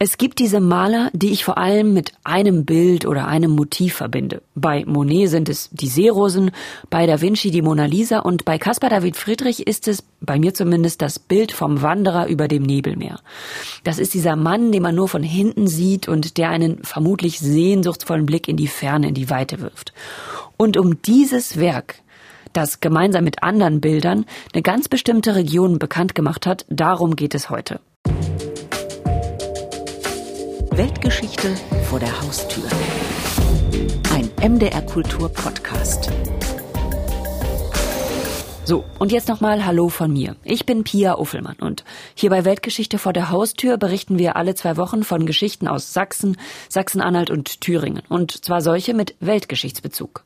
Es gibt diese Maler, die ich vor allem mit einem Bild oder einem Motiv verbinde. Bei Monet sind es die Seerosen, bei Da Vinci die Mona Lisa und bei Caspar David Friedrich ist es, bei mir zumindest, das Bild vom Wanderer über dem Nebelmeer. Das ist dieser Mann, den man nur von hinten sieht und der einen vermutlich sehnsuchtsvollen Blick in die Ferne, in die Weite wirft. Und um dieses Werk das gemeinsam mit anderen Bildern eine ganz bestimmte Region bekannt gemacht hat, darum geht es heute. Weltgeschichte vor der Haustür. Ein MDR Kultur Podcast. So, und jetzt nochmal Hallo von mir. Ich bin Pia Uffelmann und hier bei Weltgeschichte vor der Haustür berichten wir alle zwei Wochen von Geschichten aus Sachsen, Sachsen-Anhalt und Thüringen. Und zwar solche mit Weltgeschichtsbezug.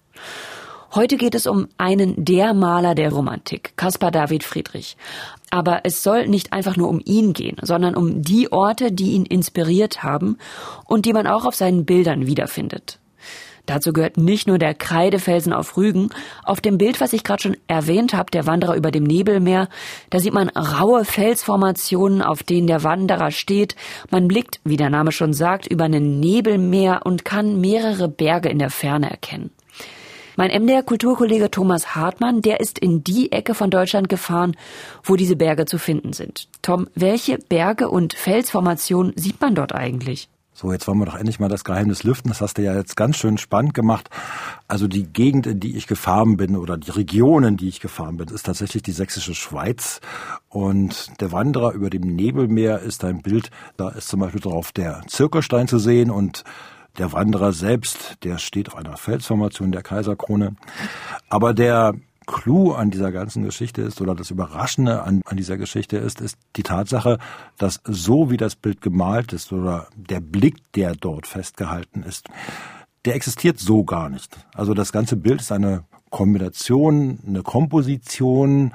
Heute geht es um einen der Maler der Romantik, Caspar David Friedrich. Aber es soll nicht einfach nur um ihn gehen, sondern um die Orte, die ihn inspiriert haben und die man auch auf seinen Bildern wiederfindet. Dazu gehört nicht nur der Kreidefelsen auf Rügen. Auf dem Bild, was ich gerade schon erwähnt habe, der Wanderer über dem Nebelmeer, da sieht man raue Felsformationen, auf denen der Wanderer steht. Man blickt, wie der Name schon sagt, über ein Nebelmeer und kann mehrere Berge in der Ferne erkennen. Mein MDR-Kulturkollege Thomas Hartmann, der ist in die Ecke von Deutschland gefahren, wo diese Berge zu finden sind. Tom, welche Berge und Felsformationen sieht man dort eigentlich? So, jetzt wollen wir doch endlich mal das Geheimnis lüften. Das hast du ja jetzt ganz schön spannend gemacht. Also die Gegend, in die ich gefahren bin oder die Regionen, die ich gefahren bin, ist tatsächlich die sächsische Schweiz. Und der Wanderer über dem Nebelmeer ist ein Bild, da ist zum Beispiel drauf der Zirkelstein zu sehen und der Wanderer selbst, der steht auf einer Felsformation der Kaiserkrone. Aber der Clou an dieser ganzen Geschichte ist oder das Überraschende an, an dieser Geschichte ist, ist die Tatsache, dass so wie das Bild gemalt ist oder der Blick, der dort festgehalten ist, der existiert so gar nicht. Also das ganze Bild ist eine Kombination, eine Komposition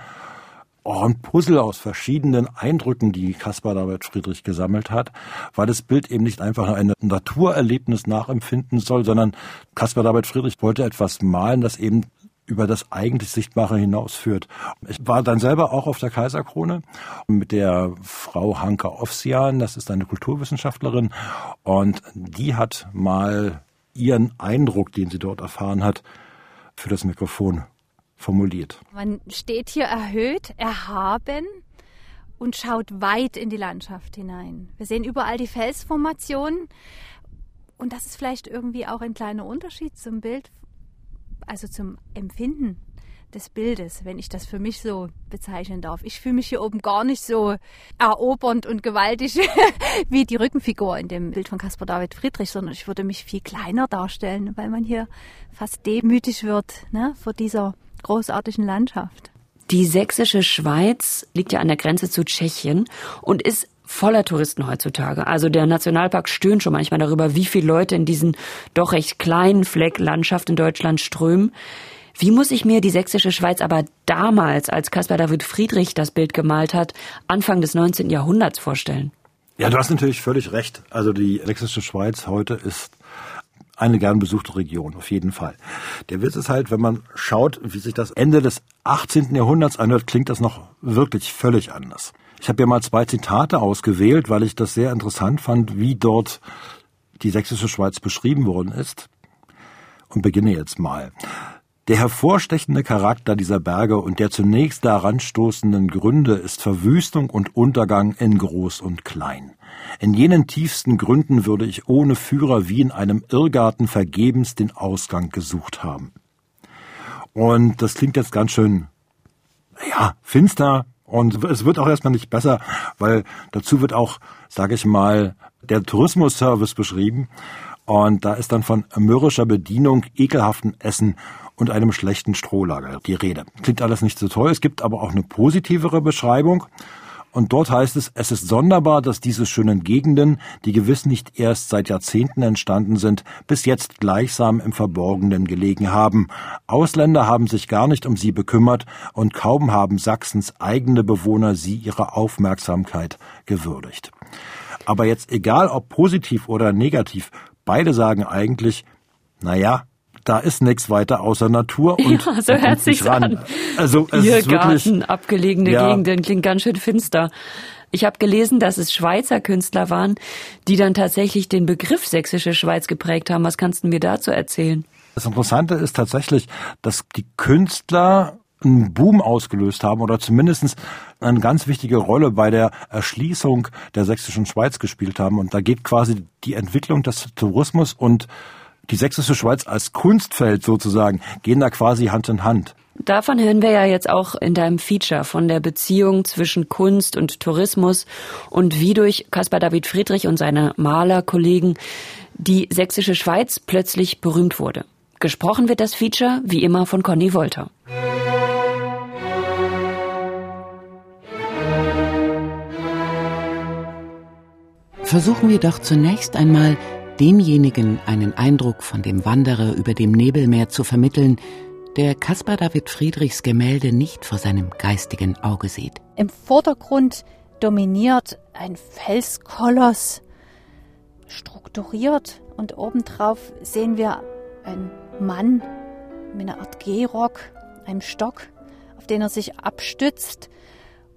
oh, ein Puzzle aus verschiedenen Eindrücken, die Caspar David Friedrich gesammelt hat, weil das Bild eben nicht einfach ein Naturerlebnis nachempfinden soll, sondern Caspar David Friedrich wollte etwas malen, das eben über das eigentlich Sichtbare hinausführt. Ich war dann selber auch auf der Kaiserkrone mit der Frau Hanka Ofsian, das ist eine Kulturwissenschaftlerin, und die hat mal ihren Eindruck, den sie dort erfahren hat, für das Mikrofon formuliert. Man steht hier erhöht, erhaben und schaut weit in die Landschaft hinein. Wir sehen überall die Felsformationen und das ist vielleicht irgendwie auch ein kleiner Unterschied zum Bild, also zum Empfinden des Bildes, wenn ich das für mich so bezeichnen darf. Ich fühle mich hier oben gar nicht so erobernd und gewaltig wie die Rückenfigur in dem Bild von Caspar David Friedrich, sondern ich würde mich viel kleiner darstellen, weil man hier fast demütig wird ne, vor dieser großartigen Landschaft. Die sächsische Schweiz liegt ja an der Grenze zu Tschechien und ist voller Touristen heutzutage. Also der Nationalpark stöhnt schon manchmal darüber, wie viele Leute in diesen doch recht kleinen Fleck Landschaft in Deutschland strömen. Wie muss ich mir die sächsische Schweiz aber damals, als Caspar David Friedrich das Bild gemalt hat, Anfang des 19. Jahrhunderts vorstellen? Ja, du hast natürlich völlig recht. Also die sächsische Schweiz heute ist eine gern besuchte Region, auf jeden Fall. Der Witz ist halt, wenn man schaut, wie sich das Ende des 18. Jahrhunderts anhört, klingt das noch wirklich völlig anders. Ich habe ja mal zwei Zitate ausgewählt, weil ich das sehr interessant fand, wie dort die sächsische Schweiz beschrieben worden ist. Und beginne jetzt mal. Der hervorstechende Charakter dieser Berge und der zunächst daran stoßenden Gründe ist Verwüstung und Untergang in Groß und Klein. In jenen tiefsten Gründen würde ich ohne Führer wie in einem Irrgarten vergebens den Ausgang gesucht haben. Und das klingt jetzt ganz schön, ja, finster. Und es wird auch erstmal nicht besser, weil dazu wird auch, sage ich mal, der Tourismusservice beschrieben. Und da ist dann von mürrischer Bedienung, ekelhaften Essen und einem schlechten Strohlager die Rede. Klingt alles nicht so toll, es gibt aber auch eine positivere Beschreibung. Und dort heißt es, es ist sonderbar, dass diese schönen Gegenden, die gewiss nicht erst seit Jahrzehnten entstanden sind, bis jetzt gleichsam im Verborgenen gelegen haben. Ausländer haben sich gar nicht um sie bekümmert und kaum haben Sachsens eigene Bewohner sie ihrer Aufmerksamkeit gewürdigt. Aber jetzt egal ob positiv oder negativ, beide sagen eigentlich, naja, da ist nichts weiter außer Natur und ja, so hört sich's an. Also es Ihr ist wirklich, Garten, abgelegene ja. Gegenden klingt ganz schön finster. Ich habe gelesen, dass es Schweizer Künstler waren, die dann tatsächlich den Begriff sächsische Schweiz geprägt haben. Was kannst du mir dazu erzählen? Das Interessante ist tatsächlich, dass die Künstler einen Boom ausgelöst haben oder zumindest eine ganz wichtige Rolle bei der Erschließung der sächsischen Schweiz gespielt haben. Und da geht quasi die Entwicklung des Tourismus und die sächsische Schweiz als Kunstfeld sozusagen, gehen da quasi Hand in Hand. Davon hören wir ja jetzt auch in deinem Feature von der Beziehung zwischen Kunst und Tourismus und wie durch Caspar David Friedrich und seine Malerkollegen die sächsische Schweiz plötzlich berühmt wurde. Gesprochen wird das Feature wie immer von Conny Wolter. Versuchen wir doch zunächst einmal, demjenigen einen Eindruck von dem Wanderer über dem Nebelmeer zu vermitteln, der Caspar David Friedrichs Gemälde nicht vor seinem geistigen Auge sieht. Im Vordergrund dominiert ein Felskoloss, strukturiert und obendrauf sehen wir einen Mann mit einer Art Gehrock, einem Stock, auf den er sich abstützt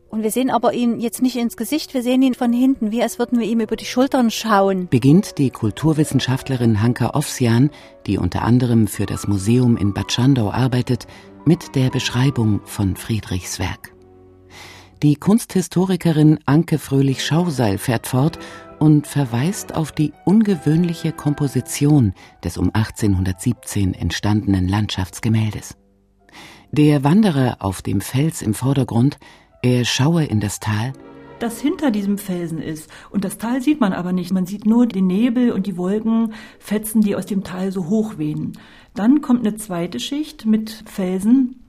und wir sehen aber ihn jetzt nicht ins Gesicht, wir sehen ihn von hinten, wie als würden wir ihm über die Schultern schauen. Beginnt die Kulturwissenschaftlerin Hanka Ofsian, die unter anderem für das Museum in Bad Schandau arbeitet, mit der Beschreibung von Friedrichs Werk. Die Kunsthistorikerin Anke Fröhlich-Schauseil fährt fort und verweist auf die ungewöhnliche Komposition des um 1817 entstandenen Landschaftsgemäldes. Der Wanderer auf dem Fels im Vordergrund er schaue in das Tal, das hinter diesem Felsen ist. Und das Tal sieht man aber nicht. Man sieht nur den Nebel und die Wolkenfetzen, die aus dem Tal so hoch wehen. Dann kommt eine zweite Schicht mit Felsen,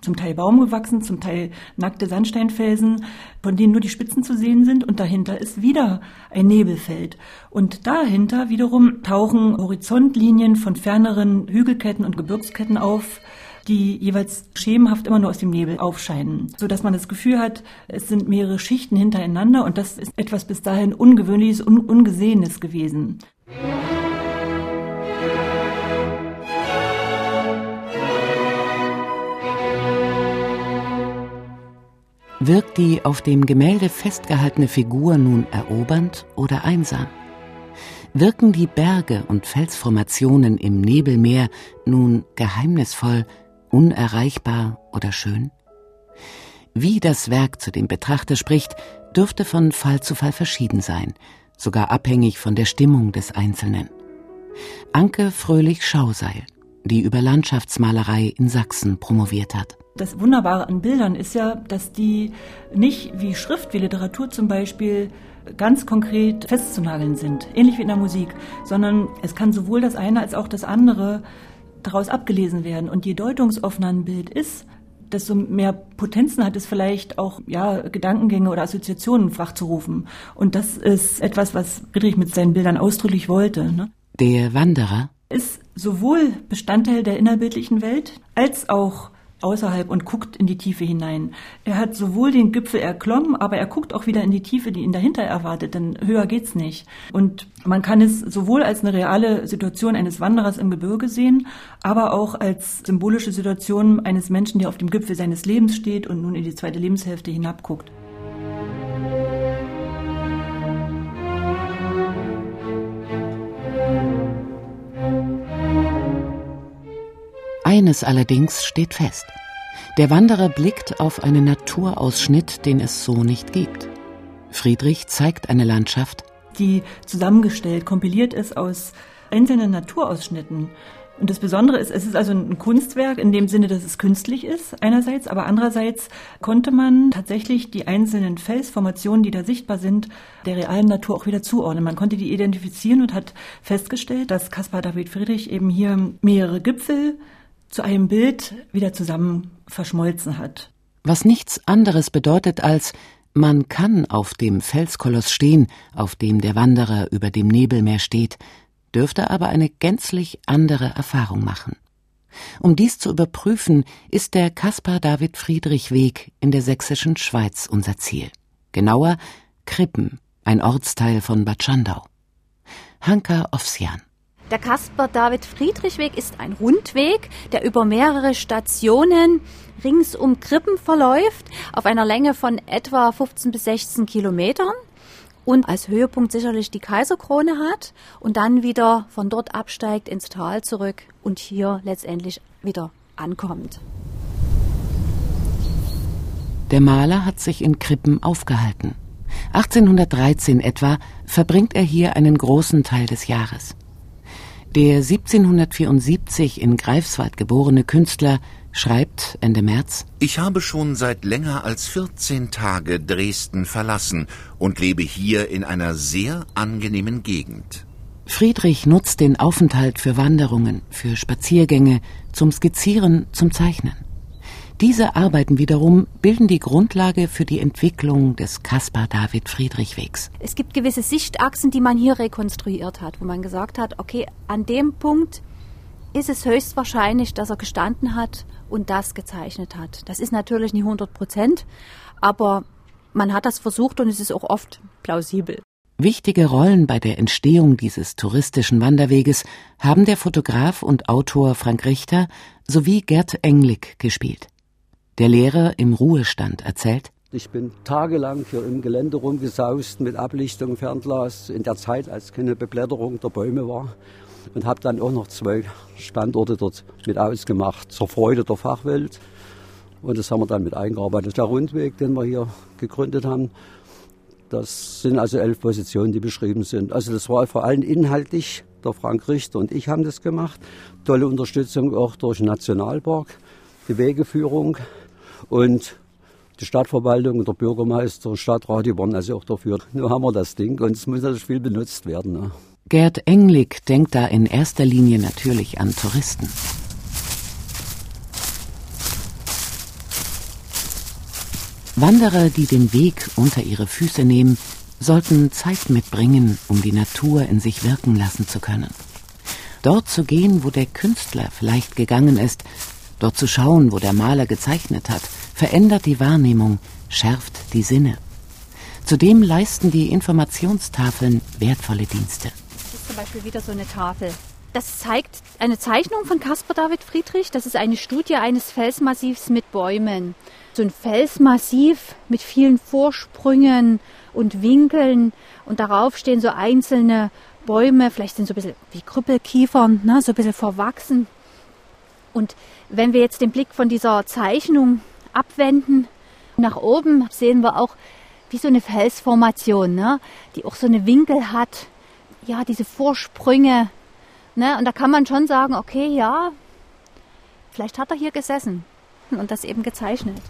zum Teil baumgewachsen, zum Teil nackte Sandsteinfelsen, von denen nur die Spitzen zu sehen sind. Und dahinter ist wieder ein Nebelfeld. Und dahinter wiederum tauchen Horizontlinien von ferneren Hügelketten und Gebirgsketten auf die jeweils schemenhaft immer nur aus dem Nebel aufscheinen, so dass man das Gefühl hat, es sind mehrere Schichten hintereinander und das ist etwas bis dahin Ungewöhnliches und Ungesehenes gewesen. Wirkt die auf dem Gemälde festgehaltene Figur nun erobernd oder einsam? Wirken die Berge und Felsformationen im Nebelmeer nun geheimnisvoll unerreichbar oder schön? Wie das Werk zu dem Betrachter spricht, dürfte von Fall zu Fall verschieden sein, sogar abhängig von der Stimmung des Einzelnen. Anke Fröhlich-Schauseil, die über Landschaftsmalerei in Sachsen promoviert hat. Das Wunderbare an Bildern ist ja, dass die nicht wie Schrift, wie Literatur zum Beispiel, ganz konkret festzunageln sind, ähnlich wie in der Musik, sondern es kann sowohl das eine als auch das andere daraus abgelesen werden. Und je deutungsoffener ein Bild ist, desto mehr Potenzen hat es vielleicht auch, ja, Gedankengänge oder Assoziationen wachzurufen. Und das ist etwas, was Friedrich mit seinen Bildern ausdrücklich wollte. Ne? Der Wanderer ist sowohl Bestandteil der innerbildlichen Welt als auch außerhalb und guckt in die Tiefe hinein. Er hat sowohl den Gipfel erklommen, aber er guckt auch wieder in die Tiefe, die ihn dahinter erwartet, denn höher geht's nicht. Und man kann es sowohl als eine reale Situation eines Wanderers im Gebirge sehen, aber auch als symbolische Situation eines Menschen, der auf dem Gipfel seines Lebens steht und nun in die zweite Lebenshälfte hinabguckt. Eines allerdings steht fest. Der Wanderer blickt auf einen Naturausschnitt, den es so nicht gibt. Friedrich zeigt eine Landschaft, die zusammengestellt, kompiliert ist aus einzelnen Naturausschnitten. Und das Besondere ist, es ist also ein Kunstwerk in dem Sinne, dass es künstlich ist, einerseits, aber andererseits konnte man tatsächlich die einzelnen Felsformationen, die da sichtbar sind, der realen Natur auch wieder zuordnen. Man konnte die identifizieren und hat festgestellt, dass Caspar David Friedrich eben hier mehrere Gipfel zu einem Bild wieder zusammen verschmolzen hat. Was nichts anderes bedeutet als man kann auf dem Felskoloss stehen, auf dem der Wanderer über dem Nebelmeer steht, dürfte aber eine gänzlich andere Erfahrung machen. Um dies zu überprüfen, ist der Caspar David Friedrich Weg in der sächsischen Schweiz unser Ziel. Genauer Krippen, ein Ortsteil von Bad Schandau. Hanka Ofsian Der Caspar-David-Friedrich-Weg ist ein Rundweg, der über mehrere Stationen rings um Krippen verläuft, auf einer Länge von etwa 15 bis 16 Kilometern und als Höhepunkt sicherlich die Kaiserkrone hat und dann wieder von dort absteigt ins Tal zurück und hier letztendlich wieder ankommt. Der Maler hat sich in Krippen aufgehalten. 1813 etwa verbringt er hier einen großen Teil des Jahres. Der 1774 in Greifswald geborene Künstler schreibt Ende März Ich habe schon seit länger als 14 Tage Dresden verlassen und lebe hier in einer sehr angenehmen Gegend. Friedrich nutzt den Aufenthalt für Wanderungen, für Spaziergänge, zum Skizzieren, zum Zeichnen. Diese Arbeiten wiederum bilden die Grundlage für die Entwicklung des Caspar-David-Friedrich-Wegs. Es gibt gewisse Sichtachsen, die man hier rekonstruiert hat, wo man gesagt hat, okay, an dem Punkt ist es höchstwahrscheinlich, dass er gestanden hat und das gezeichnet hat. Das ist natürlich nicht 100 Prozent, aber man hat das versucht und es ist auch oft plausibel. Wichtige Rollen bei der Entstehung dieses touristischen Wanderweges haben der Fotograf und Autor Frank Richter sowie Gerd Englig gespielt. Der Lehrer im Ruhestand erzählt, ich bin tagelang hier im Gelände rumgesaust mit Ablichtung, Fernglas, in der Zeit, als keine Beblätterung der Bäume war. Und habe dann auch noch zwei Standorte dort mit ausgemacht, zur Freude der Fachwelt. Und das haben wir dann mit eingearbeitet. Der Rundweg, den wir hier gegründet haben, das sind also elf Positionen, die beschrieben sind. Also das war vor allem inhaltlich, der Frank Richter und ich haben das gemacht. Tolle Unterstützung auch durch Nationalpark, die Wegeführung, und die Stadtverwaltung und der Bürgermeister und Stadtrat, die waren also auch dafür. Nur haben wir das Ding und es muss natürlich viel benutzt werden. Ne? Gerd Englig denkt da in erster Linie natürlich an Touristen. Wanderer, die den Weg unter ihre Füße nehmen, sollten Zeit mitbringen, um die Natur in sich wirken lassen zu können. Dort zu gehen, wo der Künstler vielleicht gegangen ist, Dort zu schauen, wo der Maler gezeichnet hat, verändert die Wahrnehmung, schärft die Sinne. Zudem leisten die Informationstafeln wertvolle Dienste. Das ist zum Beispiel wieder so eine Tafel. Das zeigt eine Zeichnung von Caspar David Friedrich. Das ist eine Studie eines Felsmassivs mit Bäumen. So ein Felsmassiv mit vielen Vorsprüngen und Winkeln. Und darauf stehen so einzelne Bäume, vielleicht sind so ein bisschen wie Krüppelkiefern, ne, so ein bisschen verwachsen. Und wenn wir jetzt den Blick von dieser Zeichnung abwenden, nach oben sehen wir auch wie so eine Felsformation, ne? die auch so eine Winkel hat, ja, diese Vorsprünge. Ne? Und da kann man schon sagen, okay, ja, vielleicht hat er hier gesessen und das eben gezeichnet.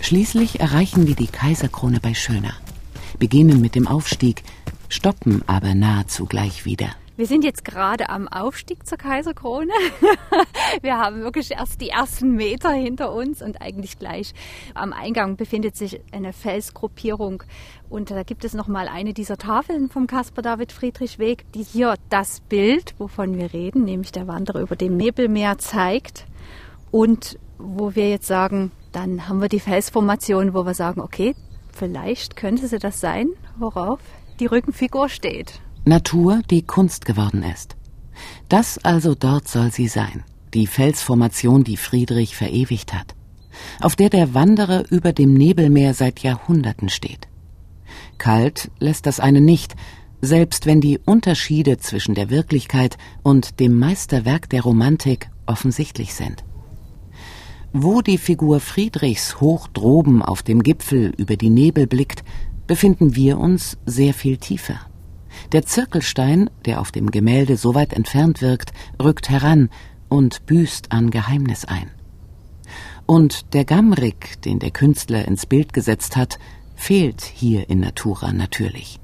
Schließlich erreichen wir die Kaiserkrone bei Schöner, beginnen mit dem Aufstieg, stoppen aber nahezu gleich wieder. Wir sind jetzt gerade am Aufstieg zur Kaiserkrone. Wir haben wirklich erst die ersten Meter hinter uns und eigentlich gleich am Eingang befindet sich eine Felsgruppierung und da gibt es noch mal eine dieser Tafeln vom Caspar David Friedrich Weg, die hier das Bild, wovon wir reden, nämlich der Wanderer über dem Nebelmeer zeigt und wo wir jetzt sagen, dann haben wir die Felsformation, wo wir sagen, okay, vielleicht könnte sie das sein, worauf die Rückenfigur steht. Natur, die Kunst geworden ist. Das also dort soll sie sein, die Felsformation, die Friedrich verewigt hat, auf der der Wanderer über dem Nebelmeer seit Jahrhunderten steht. Kalt lässt das eine nicht, selbst wenn die Unterschiede zwischen der Wirklichkeit und dem Meisterwerk der Romantik offensichtlich sind. Wo die Figur Friedrichs hoch droben auf dem Gipfel über die Nebel blickt, befinden wir uns sehr viel tiefer. Der Zirkelstein, der auf dem Gemälde so weit entfernt wirkt, rückt heran und büßt an Geheimnis ein. Und der Gamrik, den der Künstler ins Bild gesetzt hat, fehlt hier in Natura natürlich.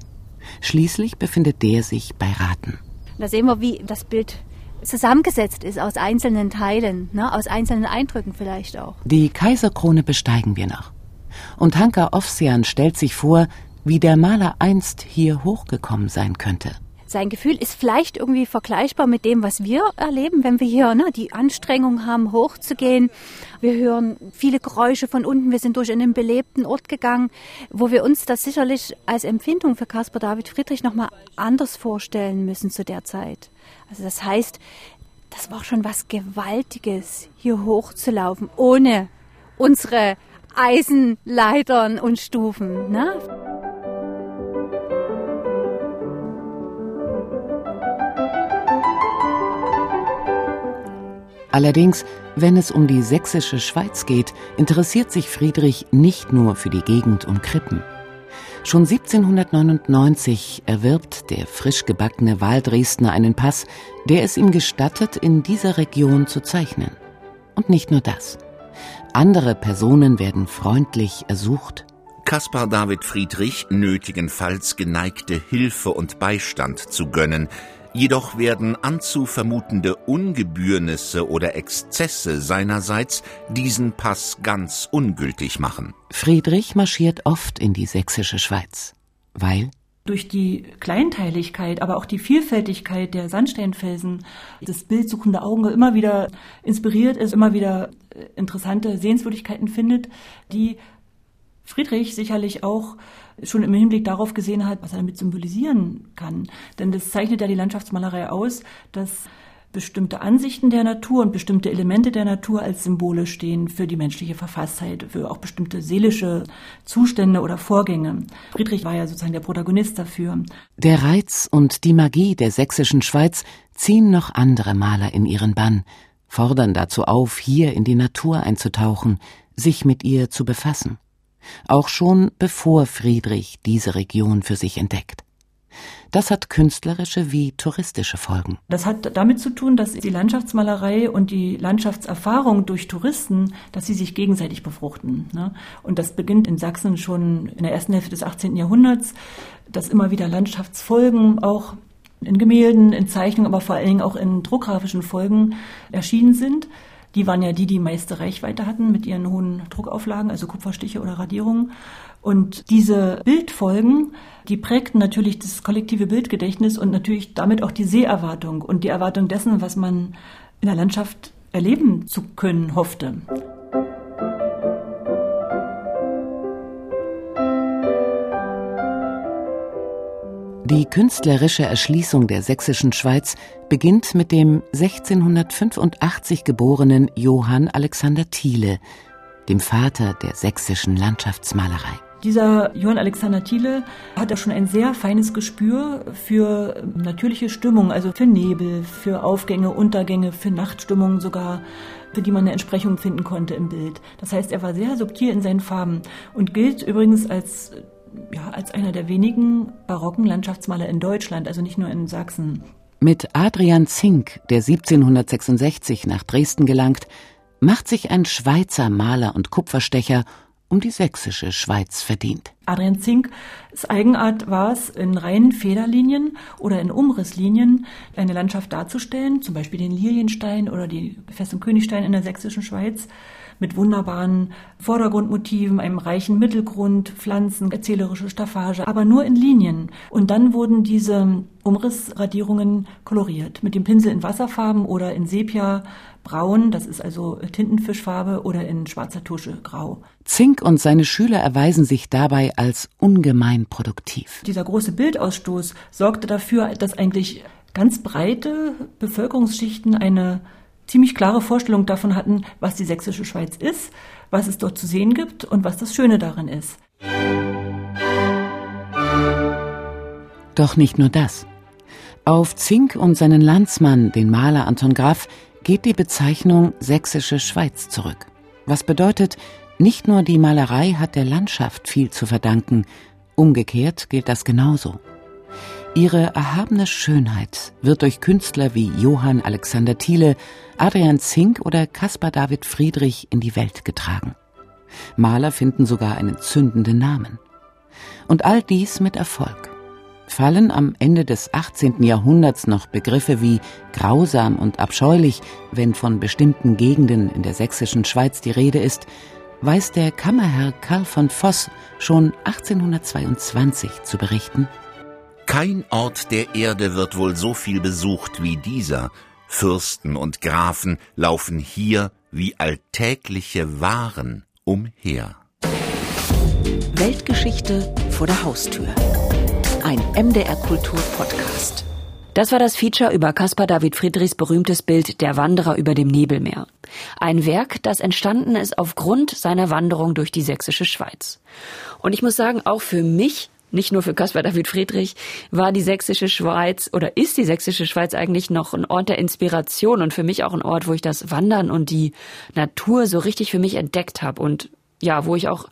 Schließlich befindet der sich bei Raten. Da sehen wir, wie das Bild zusammengesetzt ist aus einzelnen Teilen, ne, aus einzelnen Eindrücken vielleicht auch. Die Kaiserkrone besteigen wir noch und Hanka Ofsian stellt sich vor, wie der Maler einst hier hochgekommen sein könnte. sein Gefühl ist vielleicht irgendwie vergleichbar mit dem, was wir erleben, wenn wir hier ne, die Anstrengung haben, hochzugehen. Wir hören viele Geräusche von unten. Wir sind durch einen belebten Ort gegangen, wo wir uns das sicherlich als Empfindung für Caspar David Friedrich nochmal anders vorstellen müssen zu der Zeit. Also das heißt, das war schon was Gewaltiges, hier hochzulaufen, ohne unsere Eisenleitern und Stufen. Ne? Allerdings, wenn es um die sächsische Schweiz geht, interessiert sich Friedrich nicht nur für die Gegend um Krippen. Schon 1799 erwirbt der frisch gebackene Wahldresdner einen Pass, der es ihm gestattet, in dieser Region zu zeichnen. Und nicht nur das. Andere Personen werden freundlich ersucht. Kaspar David Friedrich nötigenfalls geneigte Hilfe und Beistand zu gönnen, Jedoch werden anzuvermutende Ungebührnisse oder Exzesse seinerseits diesen Pass ganz ungültig machen. Friedrich marschiert oft in die sächsische Schweiz, weil durch die Kleinteiligkeit, aber auch die Vielfältigkeit der Sandsteinfelsen das bildsuchende Auge immer wieder inspiriert ist, immer wieder interessante Sehenswürdigkeiten findet, die Friedrich sicherlich auch schon im Hinblick darauf gesehen hat, was er damit symbolisieren kann. Denn das zeichnet ja die Landschaftsmalerei aus, dass bestimmte Ansichten der Natur und bestimmte Elemente der Natur als Symbole stehen für die menschliche Verfasstheit, für auch bestimmte seelische Zustände oder Vorgänge. Friedrich war ja sozusagen der Protagonist dafür. Der Reiz und die Magie der sächsischen Schweiz ziehen noch andere Maler in ihren Bann, fordern dazu auf, hier in die Natur einzutauchen, sich mit ihr zu befassen auch schon bevor Friedrich diese Region für sich entdeckt. Das hat künstlerische wie touristische Folgen. Das hat damit zu tun, dass die Landschaftsmalerei und die Landschaftserfahrung durch Touristen, dass sie sich gegenseitig befruchten. Ne? Und das beginnt in Sachsen schon in der ersten Hälfte des 18. Jahrhunderts, dass immer wieder Landschaftsfolgen auch in Gemälden, in Zeichnungen, aber vor allen Dingen auch in druckgrafischen Folgen erschienen sind. Die waren ja die, die meiste Reichweite hatten mit ihren hohen Druckauflagen, also Kupferstiche oder Radierungen. Und diese Bildfolgen, die prägten natürlich das kollektive Bildgedächtnis und natürlich damit auch die Seherwartung und die Erwartung dessen, was man in der Landschaft erleben zu können hoffte. Die künstlerische Erschließung der sächsischen Schweiz beginnt mit dem 1685 geborenen Johann Alexander Thiele, dem Vater der sächsischen Landschaftsmalerei. Dieser Johann Alexander Thiele hat ja schon ein sehr feines Gespür für natürliche Stimmung, also für Nebel, für Aufgänge, Untergänge, für Nachtstimmung sogar, für die man eine Entsprechung finden konnte im Bild. Das heißt, er war sehr subtil in seinen Farben und gilt übrigens als ja, als einer der wenigen barocken Landschaftsmaler in Deutschland, also nicht nur in Sachsen. Mit Adrian Zink, der 1766 nach Dresden gelangt, macht sich ein Schweizer Maler und Kupferstecher um die sächsische Schweiz verdient. Adrian Zink, Eigenart war es, in reinen Federlinien oder in Umrisslinien eine Landschaft darzustellen, zum Beispiel den Lilienstein oder die Festung Königstein in der sächsischen Schweiz mit wunderbaren Vordergrundmotiven, einem reichen Mittelgrund, Pflanzen, erzählerische Staffage, aber nur in Linien. Und dann wurden diese Umrissradierungen koloriert mit dem Pinsel in Wasserfarben oder in Sepia braun, das ist also Tintenfischfarbe oder in schwarzer Tusche grau. Zink und seine Schüler erweisen sich dabei als ungemein produktiv. Dieser große Bildausstoß sorgte dafür, dass eigentlich ganz breite Bevölkerungsschichten eine ziemlich klare Vorstellung davon hatten, was die sächsische Schweiz ist, was es dort zu sehen gibt und was das Schöne darin ist. Doch nicht nur das. Auf Zink und seinen Landsmann, den Maler Anton Graf, geht die Bezeichnung sächsische Schweiz zurück. Was bedeutet, nicht nur die Malerei hat der Landschaft viel zu verdanken, umgekehrt gilt das genauso. Ihre erhabene Schönheit wird durch Künstler wie Johann Alexander Thiele, Adrian Zink oder Caspar David Friedrich in die Welt getragen. Maler finden sogar einen zündenden Namen. Und all dies mit Erfolg. Fallen am Ende des 18. Jahrhunderts noch Begriffe wie grausam und abscheulich, wenn von bestimmten Gegenden in der sächsischen Schweiz die Rede ist, weiß der Kammerherr Karl von Voss schon 1822 zu berichten, Kein Ort der Erde wird wohl so viel besucht wie dieser. Fürsten und Grafen laufen hier wie alltägliche Waren umher. Weltgeschichte vor der Haustür. Ein MDR Kultur Podcast. Das war das Feature über Caspar David Friedrichs berühmtes Bild Der Wanderer über dem Nebelmeer. Ein Werk, das entstanden ist aufgrund seiner Wanderung durch die sächsische Schweiz. Und ich muss sagen, auch für mich nicht nur für Caspar David Friedrich, war die sächsische Schweiz oder ist die sächsische Schweiz eigentlich noch ein Ort der Inspiration und für mich auch ein Ort, wo ich das Wandern und die Natur so richtig für mich entdeckt habe und ja, wo ich auch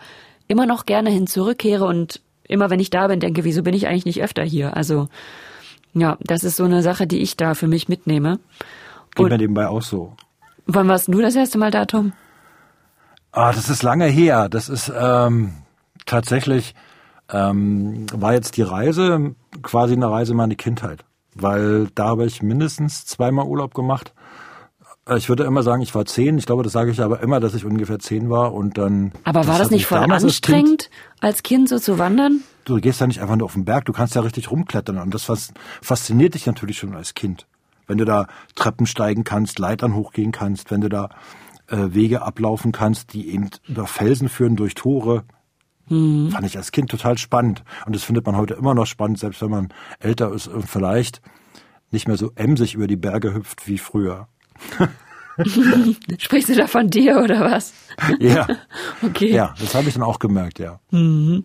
immer noch gerne hin zurückkehre und immer wenn ich da bin, denke, wieso bin ich eigentlich nicht öfter hier? Also ja, das ist so eine Sache, die ich da für mich mitnehme. Geht mir nebenbei auch so. Wann warst du das erste Mal da, Tom? Ah, das ist lange her. Das ist ähm, tatsächlich ähm, war jetzt die Reise quasi eine Reise in meine Kindheit, weil da habe ich mindestens zweimal Urlaub gemacht. Äh, ich würde immer sagen, ich war zehn. Ich glaube, das sage ich aber immer, dass ich ungefähr zehn war und dann. Aber war das, nicht voll anstrengend, als kind, als kind so zu wandern? du gehst ja nicht einfach nur auf den Berg, du kannst ja richtig rumklettern. Und das fasziniert dich natürlich schon als Kind. Wenn du da Treppen steigen kannst, Leitern hochgehen kannst, wenn du da äh, Wege ablaufen kannst, die eben über Felsen führen, durch Tore. Mhm. Fand ich als Kind total spannend. Und das findet man heute immer noch spannend, selbst wenn man älter ist und vielleicht nicht mehr so emsig über die Berge hüpft wie früher. Sprichst du da von dir oder was? Ja. okay. Ja, das habe ich dann auch gemerkt, ja. Mhm.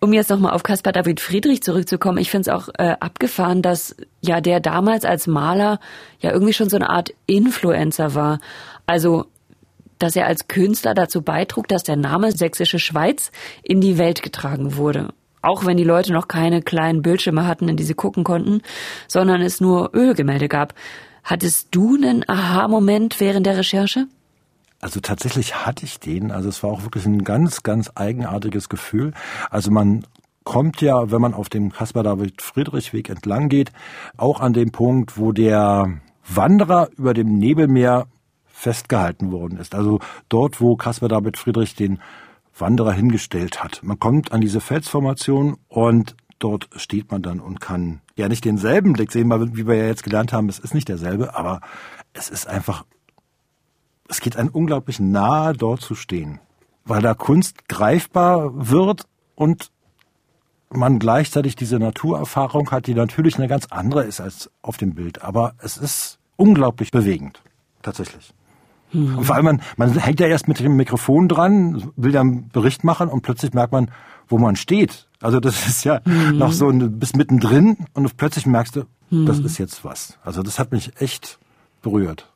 Um jetzt nochmal auf Caspar David Friedrich zurückzukommen, ich finde es auch äh, abgefahren, dass ja der damals als Maler ja irgendwie schon so eine Art Influencer war. Also, dass er als Künstler dazu beitrug, dass der Name Sächsische Schweiz in die Welt getragen wurde. Auch wenn die Leute noch keine kleinen Bildschirme hatten, in die sie gucken konnten, sondern es nur Ölgemälde gab. Hattest du einen Aha-Moment während der Recherche? Also tatsächlich hatte ich den. Also es war auch wirklich ein ganz, ganz eigenartiges Gefühl. Also man kommt ja, wenn man auf dem Caspar David Friedrich Weg entlang geht, auch an dem Punkt, wo der Wanderer über dem Nebelmeer festgehalten worden ist. Also dort, wo Caspar David Friedrich den Wanderer hingestellt hat. Man kommt an diese Felsformation und dort steht man dann und kann ja nicht denselben Blick sehen, wie wir ja jetzt gelernt haben, es ist nicht derselbe, aber es ist einfach es geht einem unglaublich nahe, dort zu stehen, weil da Kunst greifbar wird und man gleichzeitig diese Naturerfahrung hat, die natürlich eine ganz andere ist als auf dem Bild. Aber es ist unglaublich bewegend, tatsächlich. Mhm. Und vor allem, man, man hängt ja erst mit dem Mikrofon dran, will dann einen Bericht machen und plötzlich merkt man, wo man steht. Also das ist ja mhm. noch so ein, bis mittendrin und plötzlich merkst du, mhm. das ist jetzt was. Also das hat mich echt berührt.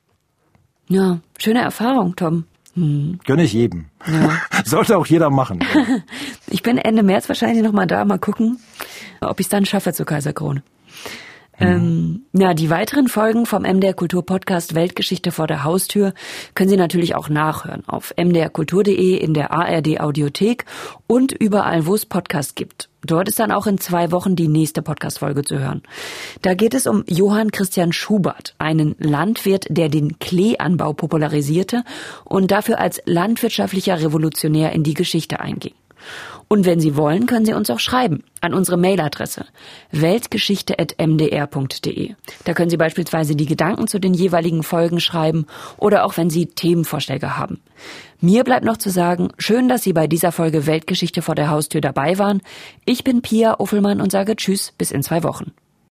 Ja, schöne Erfahrung, Tom. Hm. Gönne ich jedem. Ja. Sollte auch jeder machen. ich bin Ende März wahrscheinlich nochmal da, mal gucken, ob ich es dann schaffe zur Kaiserkrone. Ähm, ja, die weiteren Folgen vom MDR Kultur Podcast Weltgeschichte vor der Haustür können Sie natürlich auch nachhören auf mdrkultur.de in der ARD Audiothek und überall, wo es Podcasts gibt. Dort ist dann auch in zwei Wochen die nächste Podcast-Folge zu hören. Da geht es um Johann Christian Schubert, einen Landwirt, der den Kleeanbau popularisierte und dafür als landwirtschaftlicher Revolutionär in die Geschichte einging. Und wenn Sie wollen, können Sie uns auch schreiben an unsere Mailadresse weltgeschichte.mdr.de. Da können Sie beispielsweise die Gedanken zu den jeweiligen Folgen schreiben oder auch wenn Sie Themenvorschläge haben. Mir bleibt noch zu sagen, schön, dass Sie bei dieser Folge Weltgeschichte vor der Haustür dabei waren. Ich bin Pia Uffelmann und sage Tschüss bis in zwei Wochen.